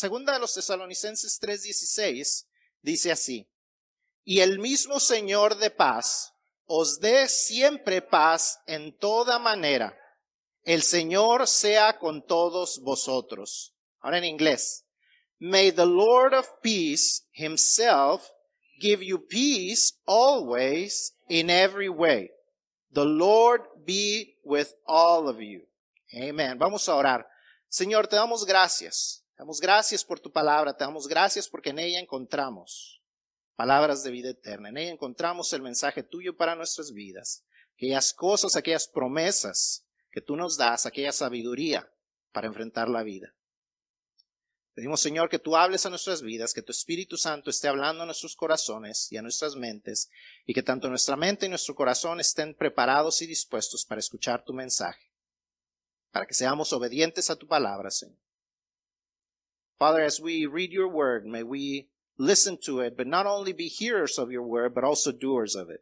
Segunda de los Tesalonicenses 3:16 dice así, y el mismo Señor de paz os dé siempre paz en toda manera. El Señor sea con todos vosotros. Ahora en inglés. May the Lord of peace himself give you peace always in every way. The Lord be with all of you. Amen. Vamos a orar. Señor, te damos gracias. Damos gracias por tu palabra. Te damos gracias porque en ella encontramos palabras de vida eterna. En ella encontramos el mensaje tuyo para nuestras vidas. Aquellas cosas, aquellas promesas que tú nos das, aquella sabiduría para enfrentar la vida. Pedimos, Señor, que tú hables a nuestras vidas, que tu Espíritu Santo esté hablando a nuestros corazones y a nuestras mentes, y que tanto nuestra mente y nuestro corazón estén preparados y dispuestos para escuchar tu mensaje, para que seamos obedientes a tu palabra, Señor. Father, as we read your word, may we listen to it, but not only be hearers of your word, but also doers of it.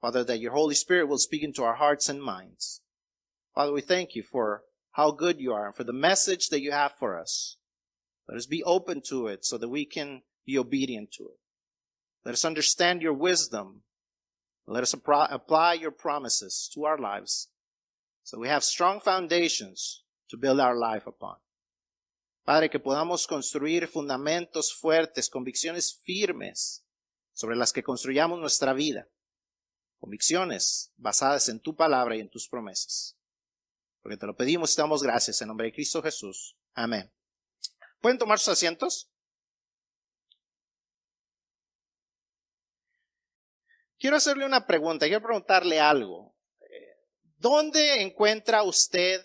Father, that your Holy Spirit will speak into our hearts and minds. Father, we thank you for how good you are and for the message that you have for us. Let us be open to it so that we can be obedient to it. Let us understand your wisdom. Let us apply your promises to our lives so we have strong foundations to build our life upon. Padre, que podamos construir fundamentos fuertes, convicciones firmes sobre las que construyamos nuestra vida. Convicciones basadas en tu palabra y en tus promesas. Porque te lo pedimos y te damos gracias en nombre de Cristo Jesús. Amén. ¿Pueden tomar sus asientos? Quiero hacerle una pregunta, quiero preguntarle algo. ¿Dónde encuentra usted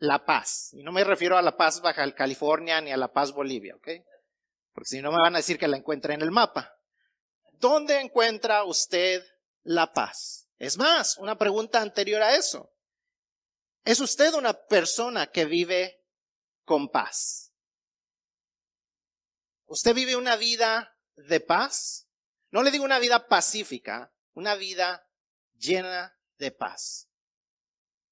la Paz. Y no me refiero a La Paz Baja California ni a La Paz Bolivia, ¿ok? Porque si no me van a decir que la encuentra en el mapa. ¿Dónde encuentra usted la paz? Es más, una pregunta anterior a eso. ¿Es usted una persona que vive con paz? ¿Usted vive una vida de paz? No le digo una vida pacífica, una vida llena de paz.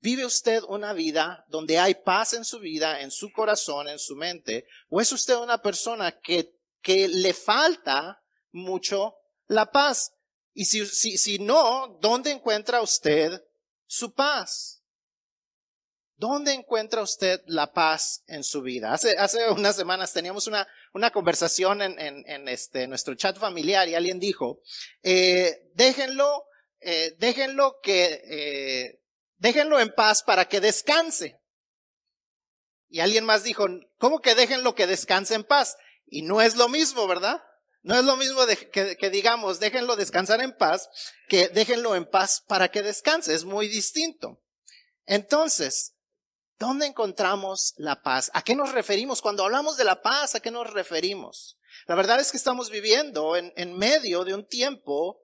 ¿Vive usted una vida donde hay paz en su vida, en su corazón, en su mente? ¿O es usted una persona que, que le falta mucho la paz? Y si, si, si no, ¿dónde encuentra usted su paz? ¿Dónde encuentra usted la paz en su vida? Hace, hace unas semanas teníamos una, una conversación en, en, en este, nuestro chat familiar y alguien dijo, eh, déjenlo, eh, déjenlo que, eh, déjenlo en paz para que descanse. Y alguien más dijo, ¿cómo que déjenlo que descanse en paz? Y no es lo mismo, ¿verdad? No es lo mismo que, digamos, déjenlo descansar en paz, que déjenlo en paz para que descanse. Es muy distinto. Entonces, ¿dónde encontramos la paz? ¿A qué nos referimos? Cuando hablamos de la paz, ¿a qué nos referimos? La verdad es que estamos viviendo en, en medio de un tiempo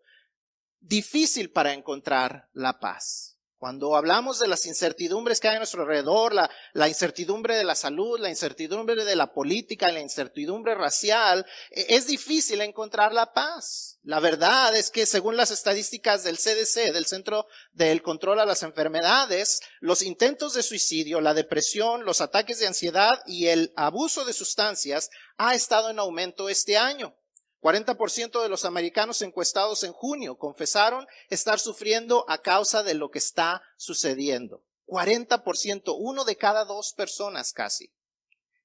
difícil para encontrar la paz. Cuando hablamos de las incertidumbres que hay a nuestro alrededor, la, incertidumbre de la salud, la incertidumbre de la política, la incertidumbre racial, e, es difícil encontrar la paz. La verdad es que según las estadísticas del CDC, del Centro del Control a las Enfermedades, los intentos de suicidio, la depresión, los ataques de ansiedad y el abuso de sustancias ha estado en aumento este año. 40% de los americanos encuestados en junio confesaron estar sufriendo a causa de lo que está sucediendo. 40%, uno de cada dos personas casi.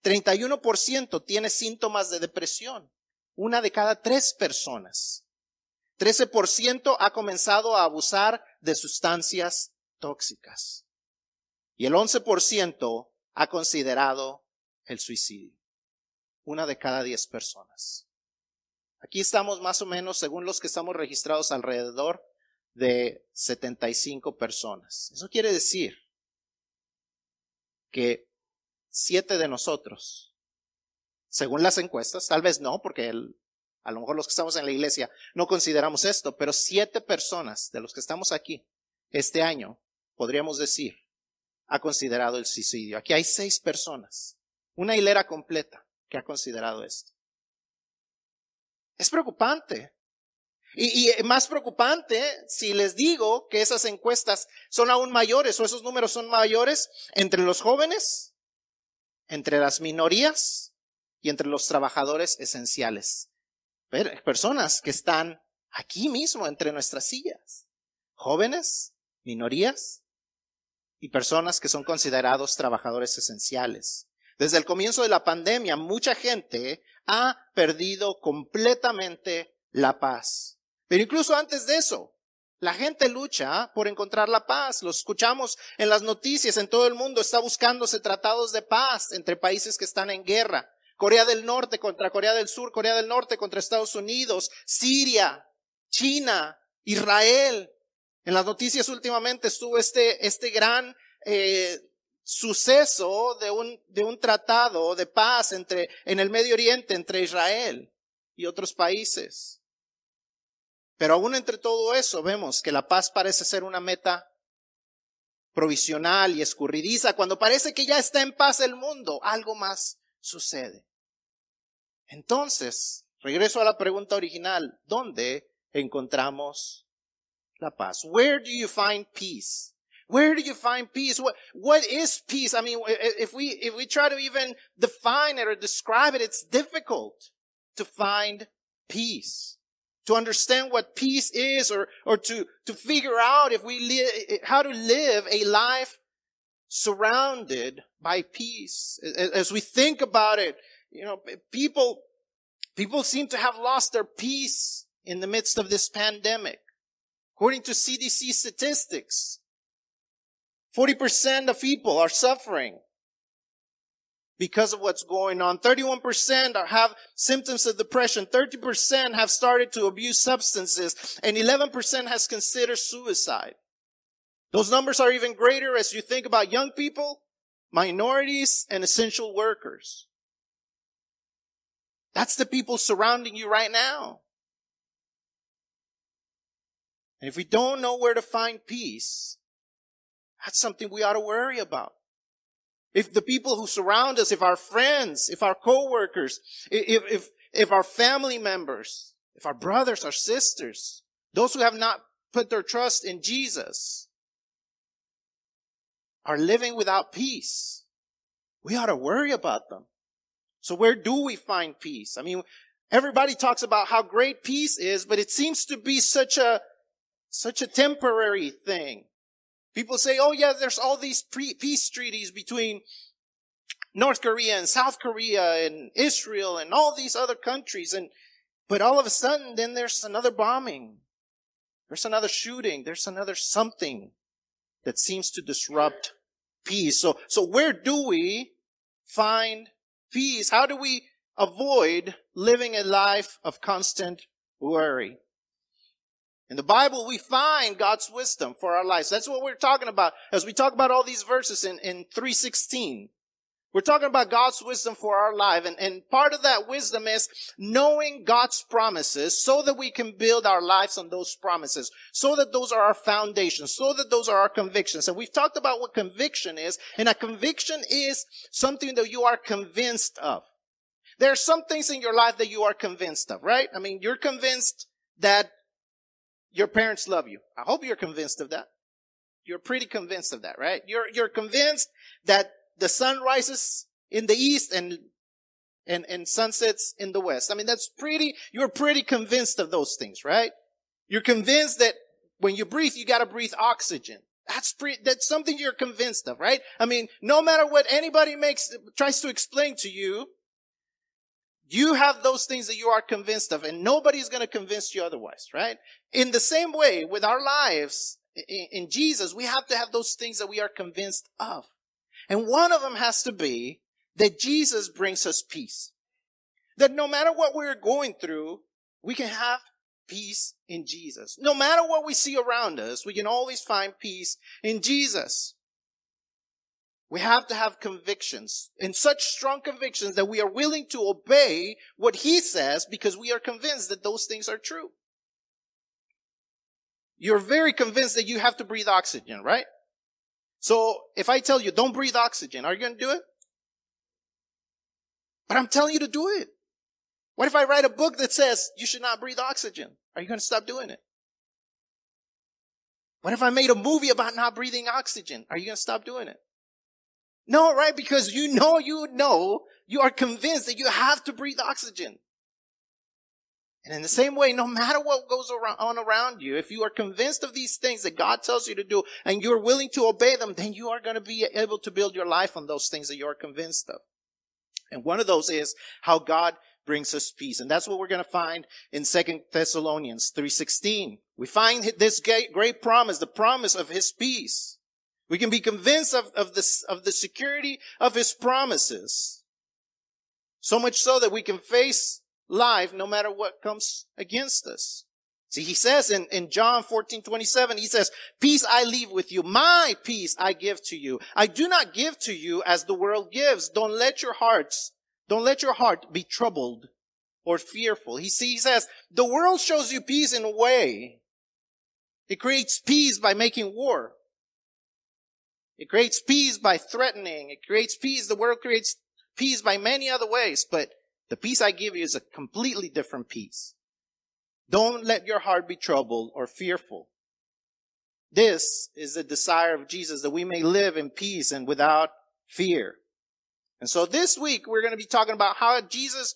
31% tiene síntomas de depresión, una de cada tres personas. 13% ha comenzado a abusar de sustancias tóxicas. Y el 11% ha considerado el suicidio. Una de cada diez personas. Aquí estamos más o menos, según los que estamos registrados, alrededor de 75 personas. Eso quiere decir que siete de nosotros, según las encuestas, tal vez no, porque a lo mejor los que estamos en la iglesia no consideramos esto, pero siete personas de los que estamos aquí este año, podríamos decir, ha considerado el suicidio. Aquí hay seis personas, una hilera completa que ha considerado esto. Es preocupante. Y, y, más preocupante si les digo que esas encuestas son aún mayores o esos números son mayores entre los jóvenes, entre las minorías y entre los trabajadores esenciales. Personas que están aquí mismo entre nuestras sillas. Jóvenes, minorías y personas que son considerados trabajadores esenciales. Desde el comienzo de la pandemia, mucha gente ha perdido completamente la paz. Pero incluso antes de eso, la gente lucha por encontrar la paz. Lo escuchamos en las noticias. En todo el mundo está buscándose tratados de paz entre países que están en guerra. Corea del Norte contra Corea del Sur, Corea del Norte contra Estados Unidos, Siria, China, Israel. En las noticias últimamente estuvo este, este gran eh, suceso de un, de un tratado de paz entre, en el Medio Oriente entre Israel y otros países. Pero aún entre todo eso vemos que la paz parece ser una meta provisional y escurridiza. Cuando parece que ya está en paz el mundo, algo más sucede. Entonces, regreso a la pregunta original, ¿dónde encontramos la paz? Where do you find peace? Where do you find peace? What, what is peace? I mean, if we, if we try to even define it or describe it, it's difficult to find peace to understand what peace is or, or to, to figure out if we live, how to live a life surrounded by peace. As we think about it, you know, people, people seem to have lost their peace in the midst of this pandemic. According to CDC statistics, 40% of people are suffering because of what's going on. 31% have symptoms of depression. 30% have started to abuse substances and 11% has considered suicide. Those numbers are even greater as you think about young people, minorities, and essential workers. That's the people surrounding you right now. And if we don't know where to find peace, that's something we ought to worry about. If the people who surround us, if our friends, if our coworkers, if, if, if our family members, if our brothers, our sisters, those who have not put their trust in Jesus are living without peace, we ought to worry about them. So where do we find peace? I mean, everybody talks about how great peace is, but it seems to be such a, such a temporary thing. People say, oh yeah, there's all these pre- peace treaties between North Korea and South Korea and Israel and all these other countries. And, but all of a sudden, then there's another bombing. There's another shooting. There's another something that seems to disrupt peace. So, so where do we find peace? How do we avoid living a life of constant worry? In the Bible, we find God's wisdom for our lives. That's what we're talking about as we talk about all these verses in, in 316. We're talking about God's wisdom for our life. And, and part of that wisdom is knowing God's promises so that we can build our lives on those promises, so that those are our foundations, so that those are our convictions. And we've talked about what conviction is. And a conviction is something that you are convinced of. There are some things in your life that you are convinced of, right? I mean, you're convinced that your parents love you. I hope you're convinced of that. You're pretty convinced of that, right? You're, you're convinced that the sun rises in the east and, and, and sunsets in the west. I mean, that's pretty, you're pretty convinced of those things, right? You're convinced that when you breathe, you gotta breathe oxygen. That's pretty, that's something you're convinced of, right? I mean, no matter what anybody makes, tries to explain to you, you have those things that you are convinced of and nobody's going to convince you otherwise, right? In the same way with our lives in Jesus, we have to have those things that we are convinced of. And one of them has to be that Jesus brings us peace. That no matter what we're going through, we can have peace in Jesus. No matter what we see around us, we can always find peace in Jesus. We have to have convictions and such strong convictions that we are willing to obey what he says because we are convinced that those things are true. You're very convinced that you have to breathe oxygen, right? So if I tell you don't breathe oxygen, are you going to do it? But I'm telling you to do it. What if I write a book that says you should not breathe oxygen? Are you going to stop doing it? What if I made a movie about not breathing oxygen? Are you going to stop doing it? No, right? Because you know, you know, you are convinced that you have to breathe oxygen. And in the same way, no matter what goes on around you, if you are convinced of these things that God tells you to do and you're willing to obey them, then you are going to be able to build your life on those things that you are convinced of. And one of those is how God brings us peace. And that's what we're going to find in Second Thessalonians 3.16. We find this great promise, the promise of his peace. We can be convinced of, of, of the security of his promises. So much so that we can face life no matter what comes against us. See, he says in, in John 14, 27, he says, peace I leave with you. My peace I give to you. I do not give to you as the world gives. Don't let your hearts, don't let your heart be troubled or fearful. He, see, he says, the world shows you peace in a way. It creates peace by making war. It creates peace by threatening. It creates peace. The world creates peace by many other ways, but the peace I give you is a completely different peace. Don't let your heart be troubled or fearful. This is the desire of Jesus that we may live in peace and without fear. And so this week we're going to be talking about how Jesus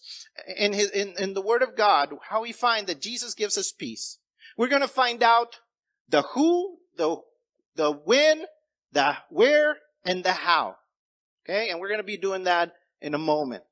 in his, in, in the word of God, how we find that Jesus gives us peace. We're going to find out the who, the, the when, the where, and the how. Okay. And we're going to be doing that in a moment.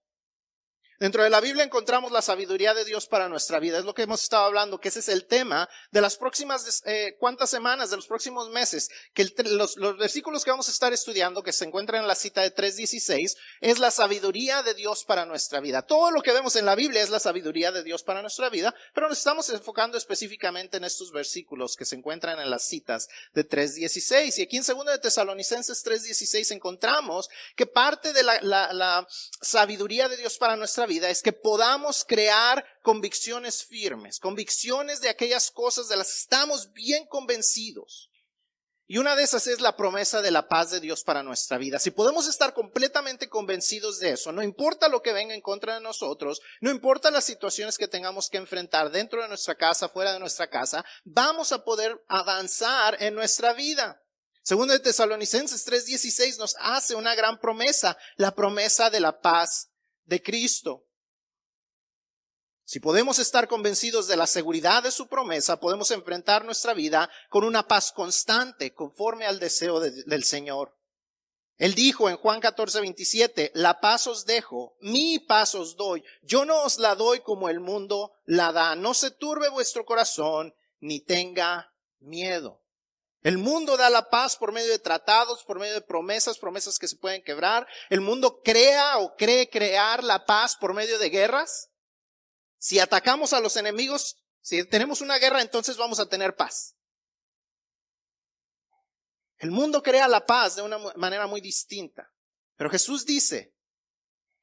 Dentro de la Biblia encontramos la sabiduría de Dios para nuestra vida. Es lo que hemos estado hablando, que ese es el tema de las próximas, eh, cuántas semanas, de los próximos meses, que los, los, versículos que vamos a estar estudiando, que se encuentran en la cita de 3.16, es la sabiduría de Dios para nuestra vida. Todo lo que vemos en la Biblia es la sabiduría de Dios para nuestra vida, pero nos estamos enfocando específicamente en estos versículos que se encuentran en las citas de 3.16. Y aquí en 2 de Tesalonicenses 3.16 encontramos que parte de la, la, la sabiduría de Dios para nuestra vida vida es que podamos crear convicciones firmes, convicciones de aquellas cosas de las que estamos bien convencidos. Y una de esas es la promesa de la paz de Dios para nuestra vida. Si podemos estar completamente convencidos de eso, no importa lo que venga en contra de nosotros, no importa las situaciones que tengamos que enfrentar dentro de nuestra casa, fuera de nuestra casa, vamos a poder avanzar en nuestra vida. Segundo de Tesalonicenses 3:16 nos hace una gran promesa, la promesa de la paz de Cristo. Si podemos estar convencidos de la seguridad de su promesa, podemos enfrentar nuestra vida con una paz constante, conforme al deseo del Señor. Él dijo en Juan 14, 27, la paz os dejo, mi paz os doy. Yo no os la doy como el mundo la da. No se turbe vuestro corazón, ni tenga miedo. El mundo da la paz por medio de tratados, por medio de promesas, promesas que se pueden quebrar. El mundo crea o cree crear la paz por medio de guerras. Si atacamos a los enemigos, si tenemos una guerra, entonces vamos a tener paz. El mundo crea la paz de una manera muy distinta. Pero Jesús dice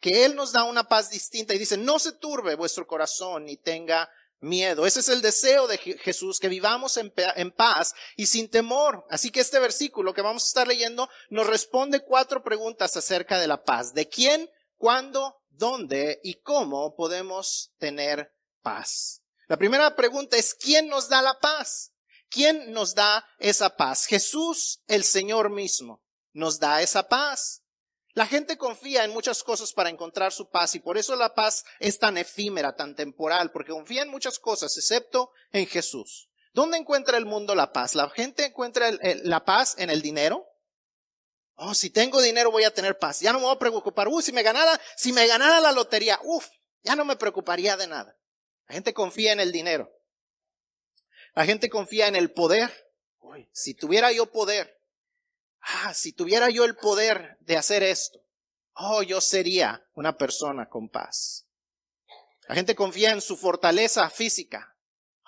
que Él nos da una paz distinta y dice, no se turbe vuestro corazón ni tenga miedo. Ese es el deseo de Jesús, que vivamos en, paz y sin temor. Así que este versículo que vamos a estar leyendo nos responde cuatro preguntas acerca de la paz. ¿De quién, cuándo, dónde y cómo podemos tener paz? La primera pregunta es, ¿quién nos da la paz? ¿Quién nos da esa paz? Jesús, el Señor mismo, nos da esa paz. La gente confía en muchas cosas para encontrar su paz y por eso la paz es tan efímera, tan temporal, porque confía en muchas cosas excepto en Jesús. ¿Dónde encuentra el mundo la paz? ¿La gente encuentra la paz en el dinero? Oh, si tengo dinero voy a tener paz. Ya no me voy a preocupar. Uy, si me ganara, si me ganara la lotería, uff, ya no me preocuparía de nada. La gente confía en el dinero. La gente confía en el poder. Uy, si tuviera yo poder, ah, si tuviera yo el poder de hacer esto, oh, yo sería una persona con paz. La gente confía en su fortaleza física.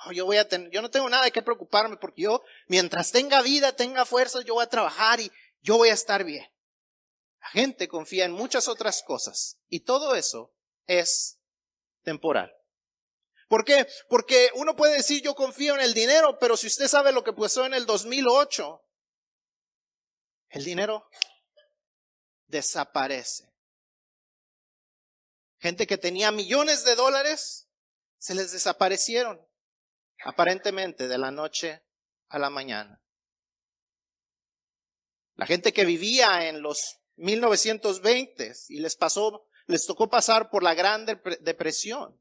Oh, yo voy a tener, yo no tengo nada de qué preocuparme porque yo, mientras tenga vida, tenga fuerza, yo voy a trabajar y yo voy a estar bien. La gente confía en muchas otras cosas y todo eso es temporal. ¿Por qué? Porque uno puede decir yo confío en el dinero, pero si usted sabe lo que pasó en el 2008, el dinero desaparece. Gente que tenía millones de dólares, se les desaparecieron, aparentemente de la noche a la mañana. La gente que vivía en los 1920 y les pasó, les tocó pasar por la gran depresión.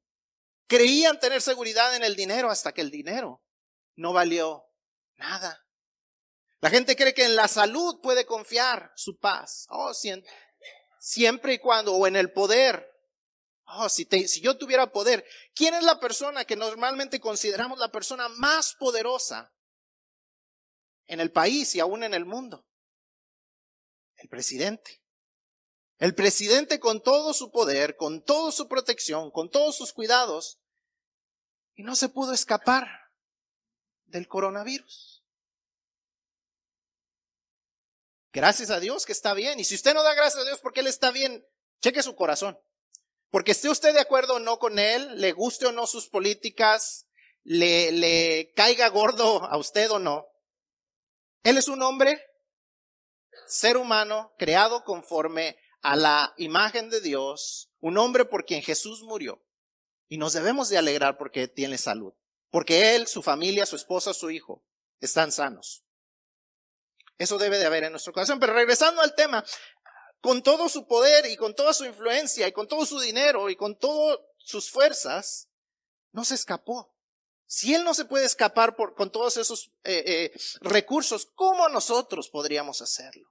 Creían tener seguridad en el dinero hasta que el dinero no valió nada. La gente cree que en la salud puede confiar su paz. Oh, siempre y cuando, o en el poder. Oh, si, si yo tuviera poder, ¿quién es la persona que normalmente consideramos la persona más poderosa en el país y aún en el mundo? El presidente. El presidente con todo su poder, con toda su protección, con todos sus cuidados, y no se pudo escapar del coronavirus. Gracias a Dios que está bien. Y si usted no da gracias a Dios porque Él está bien, cheque su corazón. Porque esté usted de acuerdo o no con Él, le guste o no sus políticas, le, le caiga gordo a usted o no, Él es un hombre, ser humano, creado conforme a la imagen de Dios, un hombre por quien Jesús murió. Y nos debemos de alegrar porque tiene salud. Porque Él, su familia, su esposa, su hijo están sanos. Eso debe de haber en nuestro corazón. Pero regresando al tema, con todo su poder y con toda su influencia y con todo su dinero y con todas sus fuerzas, no se escapó. Si Él no se puede escapar con todos esos eh, eh, recursos, ¿cómo nosotros podríamos hacerlo?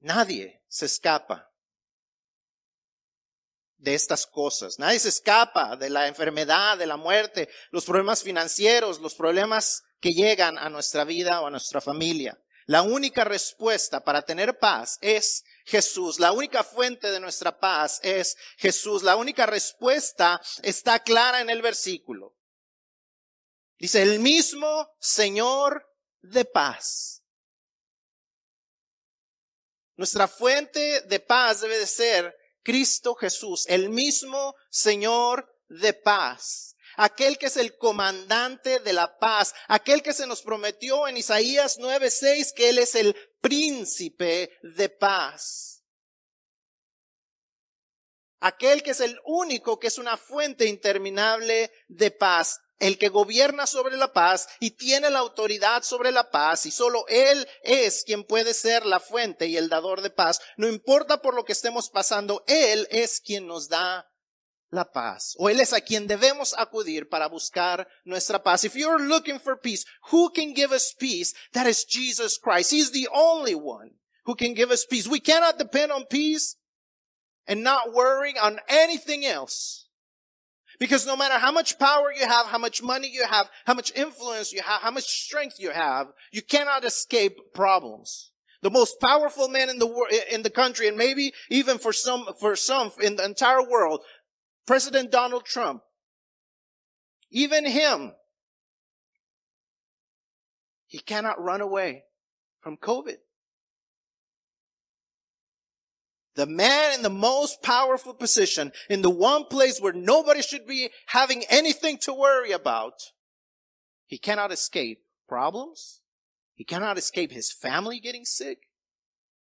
Nadie se escapa de estas cosas. Nadie se escapa de la enfermedad, de la muerte, los problemas financieros, los problemas que llegan a nuestra vida o a nuestra familia. La única respuesta para tener paz es Jesús. La única fuente de nuestra paz es Jesús. La única respuesta está clara en el versículo. Dice, el mismo Señor de paz. Nuestra fuente de paz debe de ser Cristo Jesús, el mismo Señor de paz, aquel que es el comandante de la paz, aquel que se nos prometió en Isaías 9:6 que Él es el príncipe de paz. Aquel que es el único que es una fuente interminable de paz el que gobierna sobre la paz y tiene la autoridad sobre la paz y solo Él es quien puede ser la fuente y el dador de paz. No importa por lo que estemos pasando, Él es quien nos da la paz. O Él es a quien debemos acudir para buscar nuestra paz. If you're looking for peace, who can give us peace? That is Jesus Christ. He's the only one who can give us peace. We cannot depend on peace and not worrying on anything else. Because no matter how much power you have, how much money you have, how much influence you have, how much strength you have, you cannot escape problems. The most powerful man in the world, in the country, and maybe even for some, for some in the entire world, President Donald Trump, even him, he cannot run away from COVID. The man in the most powerful position, in the one place where nobody should be having anything to worry about, he cannot escape problems. He cannot escape his family getting sick.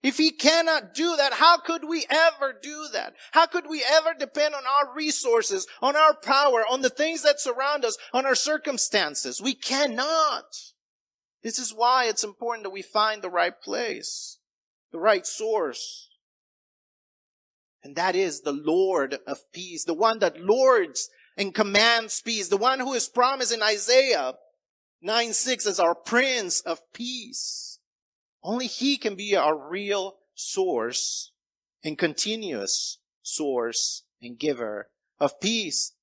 If he cannot do that, how could we ever do that? How could we ever depend on our resources, on our power, on the things that surround us, on our circumstances? We cannot. This is why it's important that we find the right place, the right source. And that is the Lord of peace, the one that lords and commands peace, the one who is promised in Isaiah 9 6 as our Prince of Peace. Only He can be our real source and continuous source and giver of peace.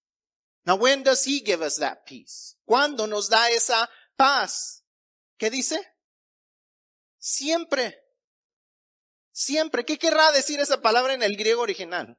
Now, when does He give us that peace? ¿Cuándo nos da esa paz? ¿Qué dice? Siempre. Siempre. ¿Qué querrá decir esa palabra en el griego original?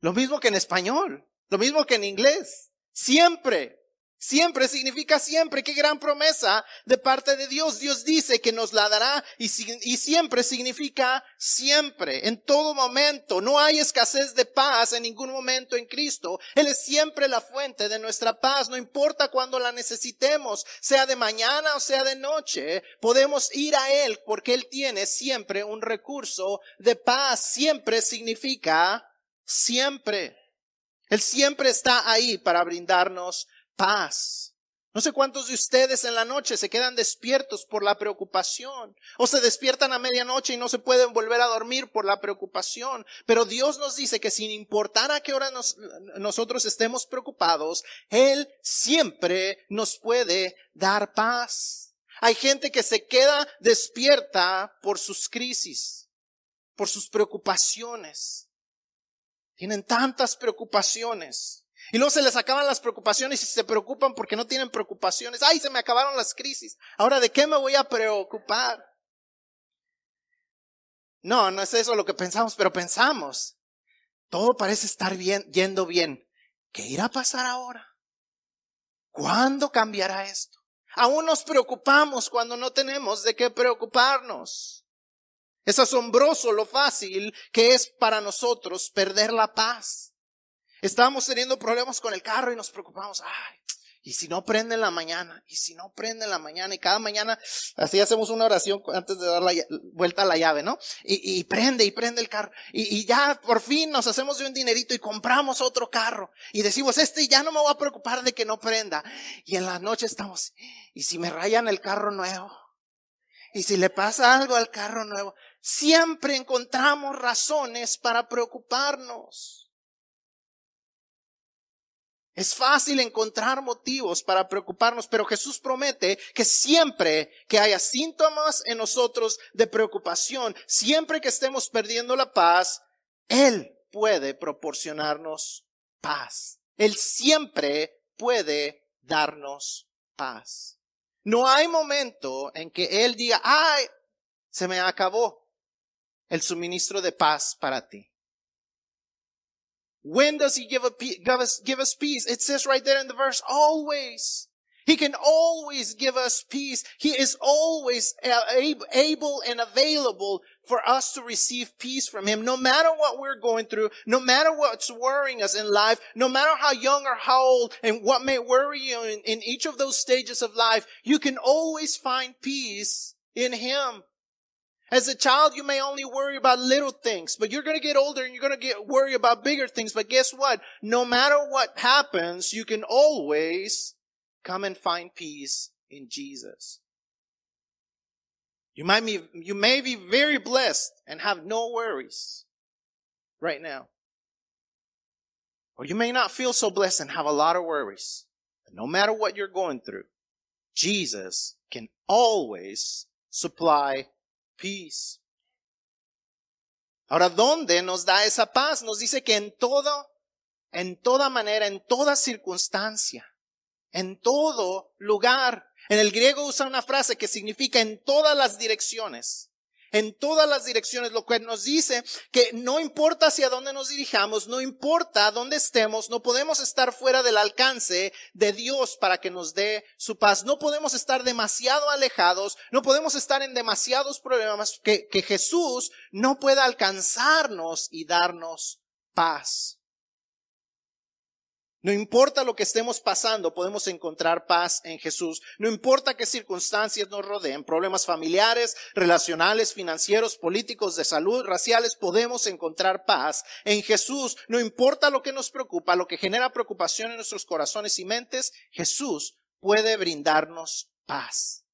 Lo mismo que en español, lo mismo que en inglés. Siempre. Siempre significa siempre. Qué gran promesa de parte de Dios. Dios dice que nos la dará y, siempre significa siempre, en todo momento. No hay escasez de paz en ningún momento en Cristo. Él es siempre la fuente de nuestra paz. No importa cuando la necesitemos, sea de mañana o sea de noche, podemos ir a Él porque Él tiene siempre un recurso de paz. Siempre significa siempre. Él siempre está ahí para brindarnos paz. No sé cuántos de ustedes en la noche se quedan despiertos por la preocupación o se despiertan a medianoche y no se pueden volver a dormir por la preocupación. Pero Dios nos dice que sin importar a qué hora nosotros estemos preocupados, Él siempre nos puede dar paz. Hay gente que se queda despierta por sus crisis, por sus preocupaciones. Tienen tantas preocupaciones y luego se les acaban las preocupaciones y se preocupan porque no tienen preocupaciones. Ay, se me acabaron las crisis. Ahora, ¿de qué me voy a preocupar? No, no es eso lo que pensamos, pero pensamos. Todo parece estar bien, yendo bien. ¿Qué irá a pasar ahora? ¿Cuándo cambiará esto? Aún nos preocupamos cuando no tenemos de qué preocuparnos. Es asombroso lo fácil que es para nosotros perder la paz. Estábamos teniendo problemas con el carro y nos preocupamos. Ay, y si no prende en la mañana, y si no prende en la mañana, y cada mañana así hacemos una oración antes de dar la vuelta a la llave, ¿no? Y, y prende, y prende el carro. Y, y, ya por fin nos hacemos de un dinerito y compramos otro carro. Y decimos, este ya no me voy a preocupar de que no prenda. Y en la noche estamos, y si me rayan el carro nuevo, y si le pasa algo al carro nuevo, siempre encontramos razones para preocuparnos. Es fácil encontrar motivos para preocuparnos, pero Jesús promete que siempre que haya síntomas en nosotros de preocupación, siempre que estemos perdiendo la paz, Él puede proporcionarnos paz. Él siempre puede darnos paz. No hay momento en que Él diga, ay, se me acabó el suministro de paz para ti. When does he give, a, give, us, give us peace? It says right there in the verse, always. He can always give us peace. He is always able and available for us to receive peace from Him. No matter what we're going through, no matter what's worrying us in life, no matter how young or how old and what may worry you in, in each of those stages of life, you can always find peace in Him. As a child, you may only worry about little things, but you're going to get older and you're going to get worry about bigger things. But guess what? No matter what happens, you can always come and find peace in Jesus. You might be, you may be very blessed and have no worries right now. Or you may not feel so blessed and have a lot of worries. But no matter what you're going through, Jesus can always supply peace. Ahora, ¿dónde nos da esa paz? Nos dice que en todo, en toda manera, en toda circunstancia, en todo lugar. En el griego usa una frase que significa en todas las direcciones en todas las direcciones, lo que nos dice que no importa hacia dónde nos dirijamos, no importa dónde estemos, no podemos estar fuera del alcance de Dios para que nos dé su paz. No podemos estar demasiado alejados, no podemos estar en demasiados problemas que, que Jesús no pueda alcanzarnos y darnos paz. No importa lo que estemos pasando, podemos encontrar paz en Jesús. No importa qué circunstancias nos rodeen, problemas familiares, relacionales, financieros, políticos, de salud, raciales, podemos encontrar paz en Jesús. No importa lo que nos preocupa, lo que genera preocupación en nuestros corazones y mentes, Jesús puede brindarnos paz.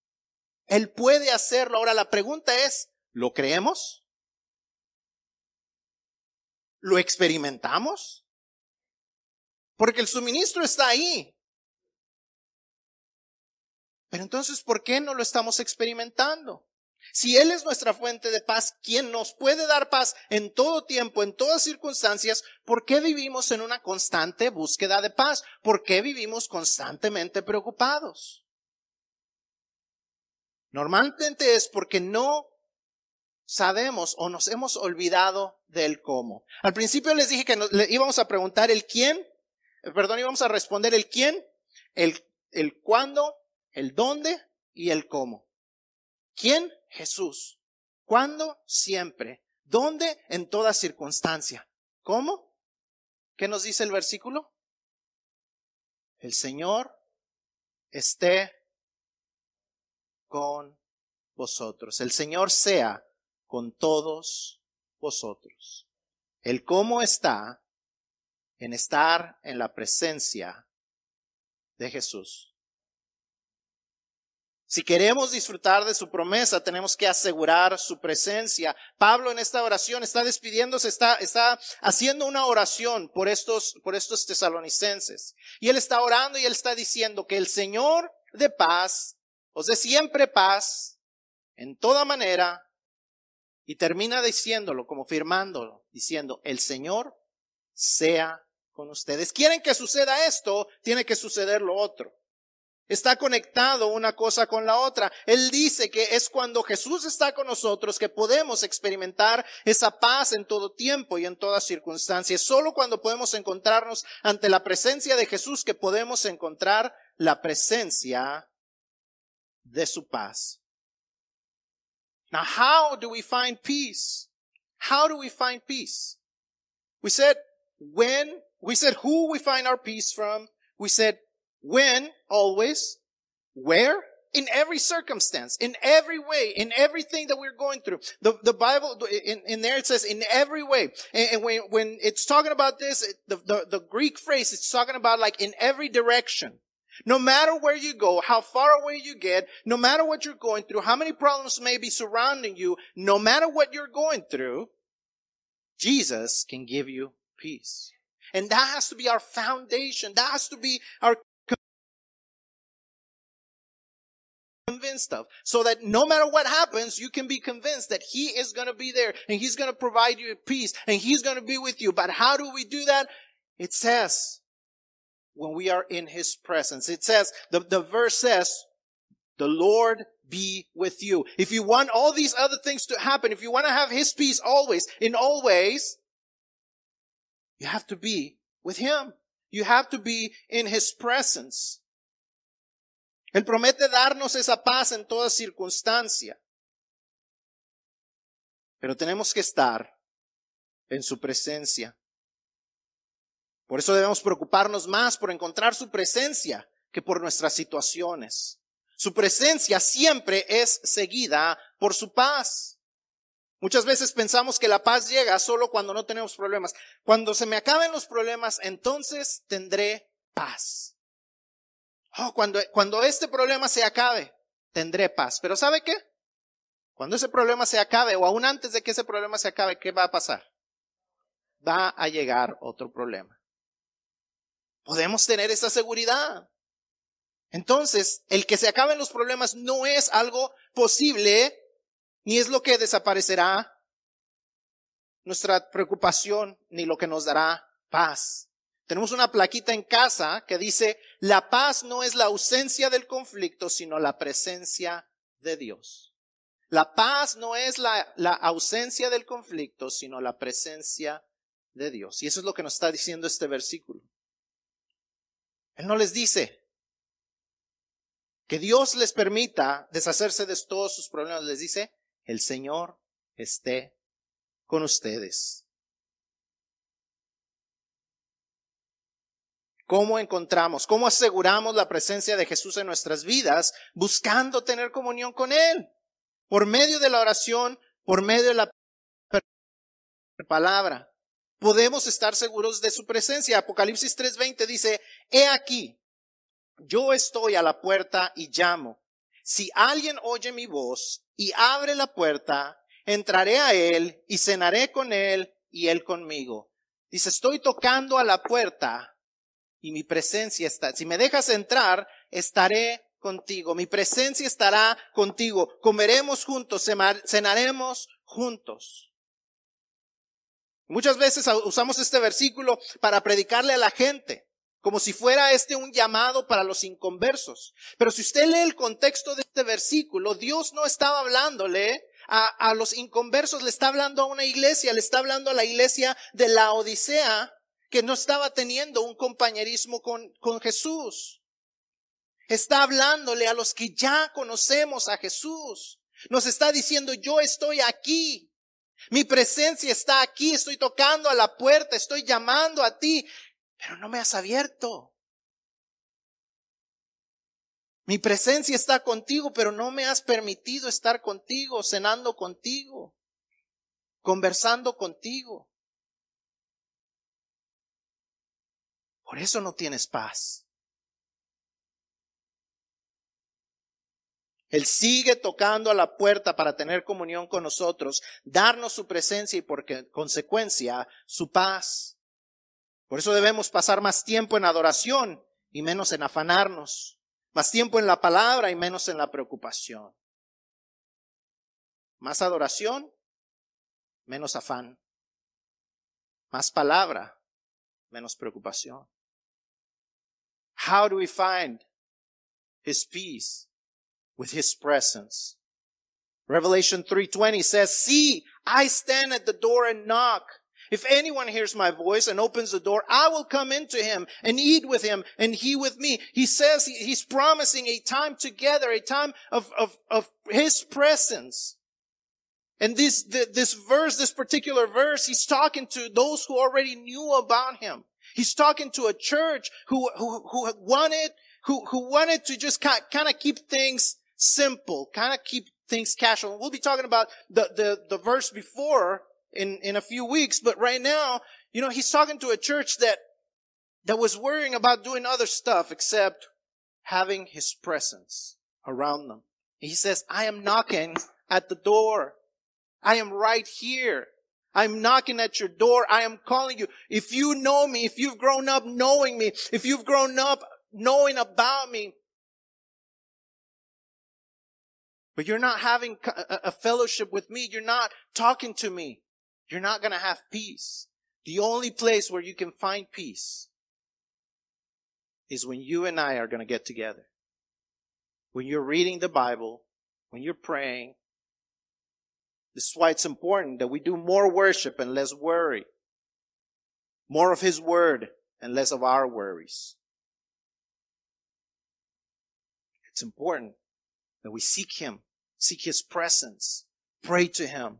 Él puede hacerlo. Ahora la pregunta es, ¿lo creemos? ¿Lo experimentamos? Porque el suministro está ahí. Pero entonces, ¿por qué no lo estamos experimentando? Si Él es nuestra fuente de paz, quien nos puede dar paz en todo tiempo, en todas circunstancias, ¿por qué vivimos en una constante búsqueda de paz? ¿Por qué vivimos constantemente preocupados? Normalmente es porque no sabemos o nos hemos olvidado del cómo. Al principio les dije que le íbamos a preguntar el quién, perdón, íbamos a responder el quién, el, el cuándo, el dónde y el cómo. ¿Quién? Jesús. ¿Cuándo? Siempre. ¿Dónde? En toda circunstancia. ¿Cómo? ¿Qué nos dice el versículo? El Señor esté con vosotros. El Señor sea con todos vosotros. El cómo está en estar en la presencia de Jesús. Si queremos disfrutar de su promesa, tenemos que asegurar su presencia. Pablo en esta oración está despidiéndose, está, está haciendo una oración por estos, por estos tesalonicenses. Y él está orando y él está diciendo que el Señor de paz, os dé siempre paz, en toda manera, y termina diciéndolo, como firmándolo, diciendo, el Señor sea con ustedes. Quieren que suceda esto, tiene que suceder lo otro. Está conectado una cosa con la otra. Él dice que es cuando Jesús está con nosotros que podemos experimentar esa paz en todo tiempo y en todas circunstancias. Solo cuando podemos encontrarnos ante la presencia de Jesús que podemos encontrar la presencia de su paz. Now, how do we find peace? How do we find peace? We said when, we said who we find our peace from. We said when, always, where, in every circumstance, in every way, in everything that we're going through. The, the Bible, in, in there it says in every way. And, and when, when it's talking about this, the, the, the Greek phrase, it's talking about like in every direction. No matter where you go, how far away you get, no matter what you're going through, how many problems may be surrounding you, no matter what you're going through, Jesus can give you peace. And that has to be our foundation. That has to be our convinced of. So that no matter what happens, you can be convinced that He is going to be there and He's going to provide you peace and He's going to be with you. But how do we do that? It says, when we are in His presence. It says, the, the verse says, the Lord be with you. If you want all these other things to happen, if you want to have His peace always, in all ways, you have to be with Him. You have to be in His presence. Él promete darnos esa paz en toda circunstancia. Pero tenemos que estar en su presencia. Por eso debemos preocuparnos más por encontrar su presencia que por nuestras situaciones. Su presencia siempre es seguida por su paz. Muchas veces pensamos que la paz llega solo cuando no tenemos problemas. Cuando se me acaben los problemas, entonces tendré paz. Oh, cuando, cuando este problema se acabe, tendré paz. Pero ¿sabe qué? Cuando ese problema se acabe, o aún antes de que ese problema se acabe, ¿qué va a pasar? Va a llegar otro problema. Podemos tener esa seguridad. Entonces, el que se acaben los problemas no es algo posible, ni es lo que desaparecerá nuestra preocupación, ni lo que nos dará paz. Tenemos una plaquita en casa que dice, la paz no es la ausencia del conflicto, sino la presencia de Dios. La paz no es la, ausencia del conflicto, sino la presencia de Dios. Y eso es lo que nos está diciendo este versículo. Él no les dice que Dios les permita deshacerse de todos sus problemas. Les dice, el Señor esté con ustedes. ¿Cómo encontramos, cómo aseguramos la presencia de Jesús en nuestras vidas buscando tener comunión con Él? Por medio de la oración, por medio de la palabra. Podemos estar seguros de su presencia. Apocalipsis 3:20 dice, He aquí, yo estoy a la puerta y llamo. Si alguien oye mi voz y abre la puerta, entraré a Él y cenaré con Él y Él conmigo. Dice, estoy tocando a la puerta y mi presencia está. Si me dejas entrar, estaré contigo. Mi presencia estará contigo. Comeremos juntos, cenaremos juntos. Muchas veces usamos este versículo para predicarle a la gente, como si fuera este un llamado para los inconversos. Pero si usted lee el contexto de este versículo, Dios no estaba hablándole a, a los inconversos, le está hablando a una iglesia, le está hablando a la iglesia de la Odisea, que no estaba teniendo un compañerismo con, con Jesús. Está hablándole a los que ya conocemos a Jesús. Nos está diciendo, yo estoy aquí. Mi presencia está aquí. Estoy tocando a la puerta. Estoy llamando a ti. Pero no me has abierto. Mi presencia está contigo, pero no me has permitido estar contigo, cenando contigo, conversando contigo. Por eso no tienes paz. Él sigue tocando a la puerta para tener comunión con nosotros, darnos su presencia y por consecuencia su paz. Por eso debemos pasar más tiempo en adoración y menos en afanarnos, más tiempo en la palabra y menos en la preocupación. Más adoración, menos afán. Más palabra, menos preocupación. How do we find his peace? with his presence. Revelation 3:20 says, "See, I stand at the door and knock. If anyone hears my voice and opens the door, I will come into him and eat with him and he with me." He says he's promising a time together, a time of, of, of his presence. And this, this verse, this particular verse, he's talking to those who already knew about him. He's talking to a church who, who, who wanted, who, who wanted to just kind of keep things simple, kind of keep things casual. We'll be talking about the, the, the verse before in, in a few weeks, but right now, you know, he's talking to a church that, that was worrying about doing other stuff except having his presence around them. He says, I am knocking at the door. I am right here. I'm knocking at your door. I am calling you. If you know me, if you've grown up knowing me, if you've grown up knowing about me, but you're not having a fellowship with me. You're not talking to me. You're not going to have peace. The only place where you can find peace is when you and I are going to get together. When you're reading the Bible, when you're praying. This is why it's important that we do more worship and less worry. More of His Word and less of our worries. It's important that we seek Him Seek His presence. Pray to Him.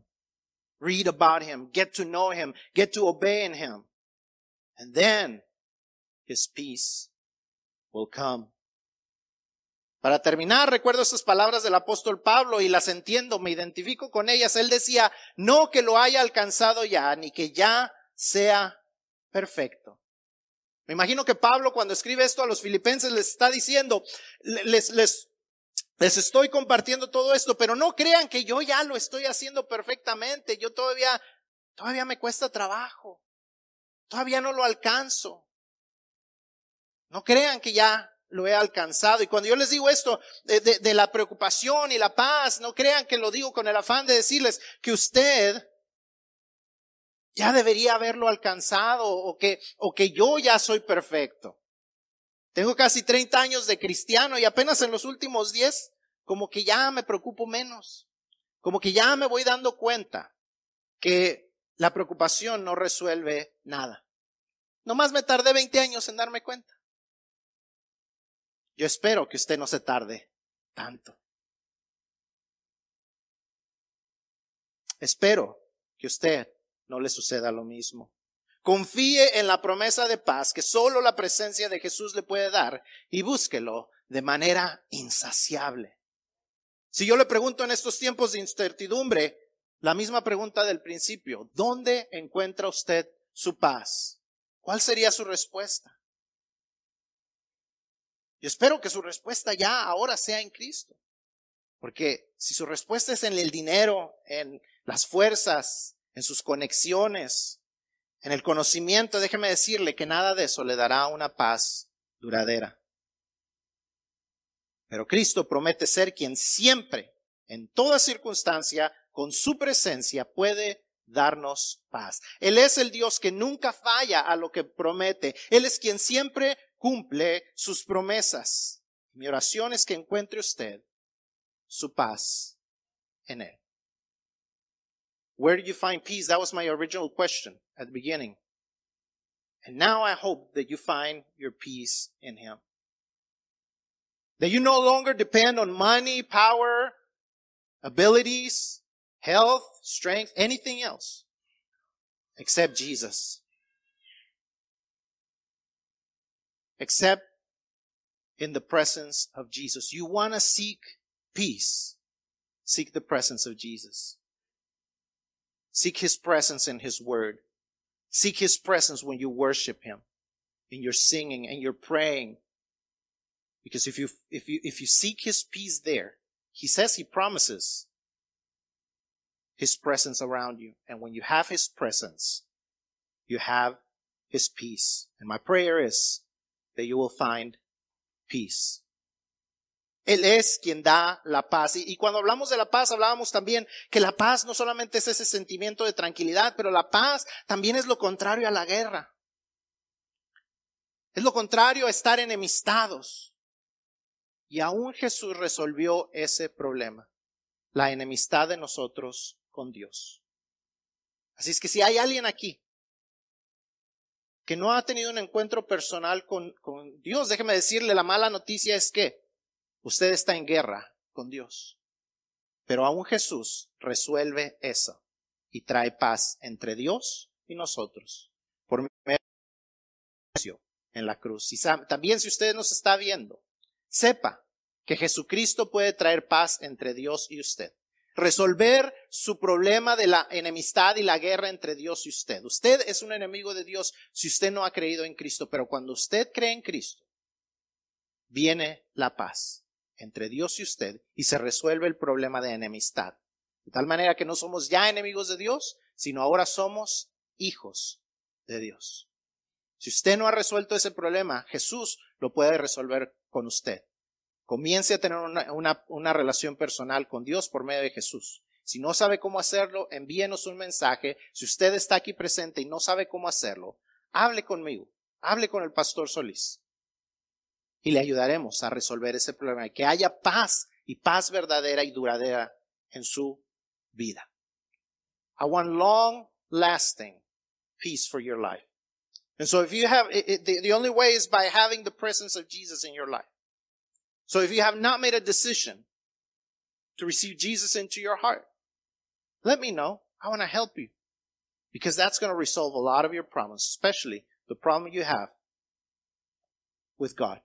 Read about Him. Get to know Him. Get to obey in Him. And then His peace will come. Para terminar, recuerdo esas palabras del apóstol Pablo y las entiendo, me identifico con ellas. Él decía, no que lo haya alcanzado ya, ni que ya sea perfecto. Me imagino que Pablo cuando escribe esto a los filipenses les está diciendo, les, les les estoy compartiendo todo esto, pero no crean que yo ya lo estoy haciendo perfectamente. Yo todavía, todavía me cuesta trabajo. Todavía no lo alcanzo. No crean que ya lo he alcanzado. Y cuando yo les digo esto de, de, la preocupación y la paz, no crean que lo digo con el afán de decirles que usted ya debería haberlo alcanzado o que, o que yo ya soy perfecto. Tengo casi 30 años de cristiano y apenas en los últimos 10 como que ya me preocupo menos. Como que ya me voy dando cuenta que la preocupación no resuelve nada. Nomás me tardé 20 años en darme cuenta. Yo espero que usted no se tarde tanto. Espero que usted no le suceda lo mismo. Confíe en la promesa de paz que solo la presencia de Jesús le puede dar y búsquelo de manera insaciable. Si yo le pregunto en estos tiempos de incertidumbre, la misma pregunta del principio, ¿dónde encuentra usted su paz? ¿Cuál sería su respuesta? Yo espero que su respuesta ya ahora sea en Cristo. Porque si su respuesta es en el dinero, en las fuerzas, en sus conexiones, en el conocimiento, déjeme decirle que nada de eso le dará una paz duradera. Pero Cristo promete ser quien siempre, en toda circunstancia, con su presencia puede darnos paz. Él es el Dios que nunca falla a lo que promete. Él es quien siempre cumple sus promesas. Mi oración es que encuentre usted su paz en Él. Where do you find peace? That was my original question at the beginning. And now I hope that you find your peace in Him. That you no longer depend on money, power, abilities, health, strength, anything else except Jesus. Except in the presence of Jesus. You want to seek peace. Seek the presence of Jesus. Seek His presence in His Word. Seek His presence when you worship Him. in your singing and your praying. Because if you, if you, if you seek His peace there, He says He promises His presence around you. And when you have His presence, you have His peace. And my prayer is that you will find peace. Él es quien da la paz. Y, cuando hablamos de la paz, hablábamos también que la paz no solamente es ese sentimiento de tranquilidad, pero la paz también es lo contrario a la guerra. Es lo contrario a estar enemistados. Y aún Jesús resolvió ese problema, la enemistad de nosotros con Dios. Así es que si hay alguien aquí que no ha tenido un encuentro personal con, con Dios, déjeme decirle, la mala noticia es que Usted está en guerra con Dios. Pero aún Jesús resuelve eso y trae paz entre Dios y nosotros por medio en la cruz. Y también si usted nos está viendo, sepa que Jesucristo puede traer paz entre Dios y usted. Resolver su problema de la enemistad y la guerra entre Dios y usted. Usted es un enemigo de Dios si usted no ha creído en Cristo, pero cuando usted cree en Cristo, viene la paz entre Dios y usted y se resuelve el problema de enemistad. De tal manera que no somos ya enemigos de Dios, sino ahora somos hijos de Dios. Si usted no ha resuelto ese problema, Jesús lo puede resolver con usted. Comience a tener una, relación personal con Dios por medio de Jesús. Si no sabe cómo hacerlo, envíenos un mensaje. Si usted está aquí presente y no sabe cómo hacerlo, hable conmigo. Hable con el pastor Solís y le ayudaremos a resolver ese problema y que haya paz y paz verdadera y duradera en su vida. I want long lasting peace for your life. And so if you have, it, the, the only way is by having the presence of Jesus in your life. So if you have not made a decision to receive Jesus into your heart, let me know. I want to help you because that's going to resolve a lot of your problems, especially the problem you have with God.